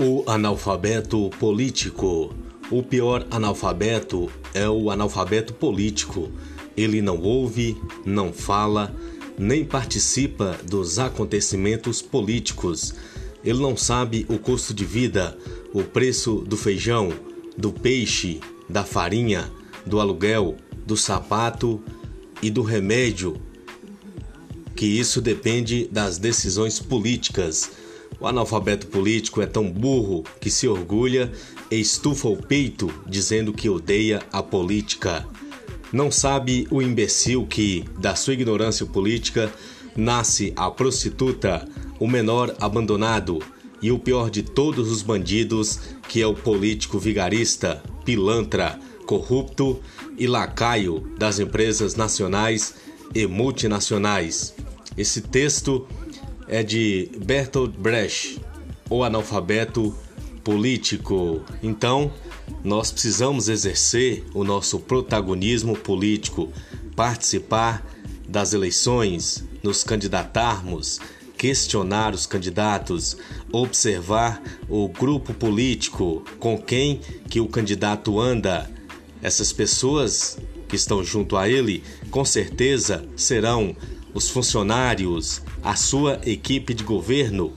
O analfabeto político. O pior analfabeto é o analfabeto político. Ele não ouve, não fala, nem participa dos acontecimentos políticos. Ele não sabe o custo de vida, o preço do feijão, do peixe, da farinha, do aluguel, do sapato e do remédio. Que isso depende das decisões políticas. O analfabeto político é tão burro que se orgulha e estufa o peito dizendo que odeia a política. Não sabe o imbecil que, da sua ignorância política, nasce a prostituta, o menor abandonado e o pior de todos os bandidos, que é o político vigarista, pilantra, corrupto e lacaio das empresas nacionais e multinacionais. Esse texto é de Bertolt Brecht, o analfabeto político. Então, nós precisamos exercer o nosso protagonismo político, participar das eleições, nos candidatarmos, questionar os candidatos, observar o grupo político com quem que o candidato anda. Essas pessoas que estão junto a ele, com certeza serão os funcionários, a sua equipe de governo.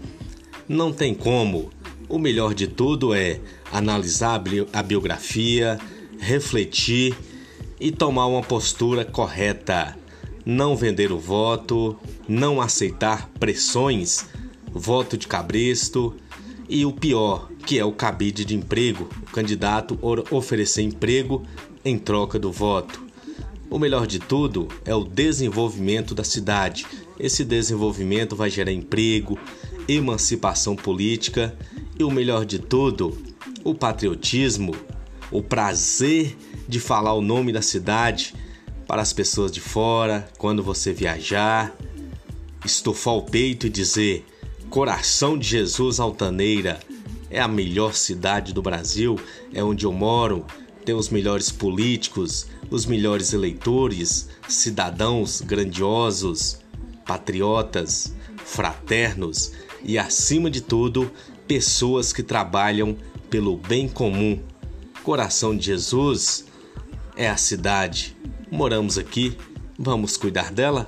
Não tem como. O melhor de tudo é analisar a biografia, refletir e tomar uma postura correta. Não vender o voto, não aceitar pressões, voto de cabresto e o pior, que é o cabide de emprego, o candidato oferecer emprego em troca do voto. O melhor de tudo é o desenvolvimento da cidade. Esse desenvolvimento vai gerar emprego, emancipação política e o melhor de tudo, o patriotismo, o prazer de falar o nome da cidade para as pessoas de fora, quando você viajar, estufar o peito e dizer: Coração de Jesus Altaneira é a melhor cidade do Brasil, é onde eu moro, tem os melhores políticos, os melhores eleitores, cidadãos grandiosos, patriotas, fraternos e, acima de tudo, pessoas que trabalham pelo bem comum. Coração de Jesus é a cidade. Moramos aqui, vamos cuidar dela?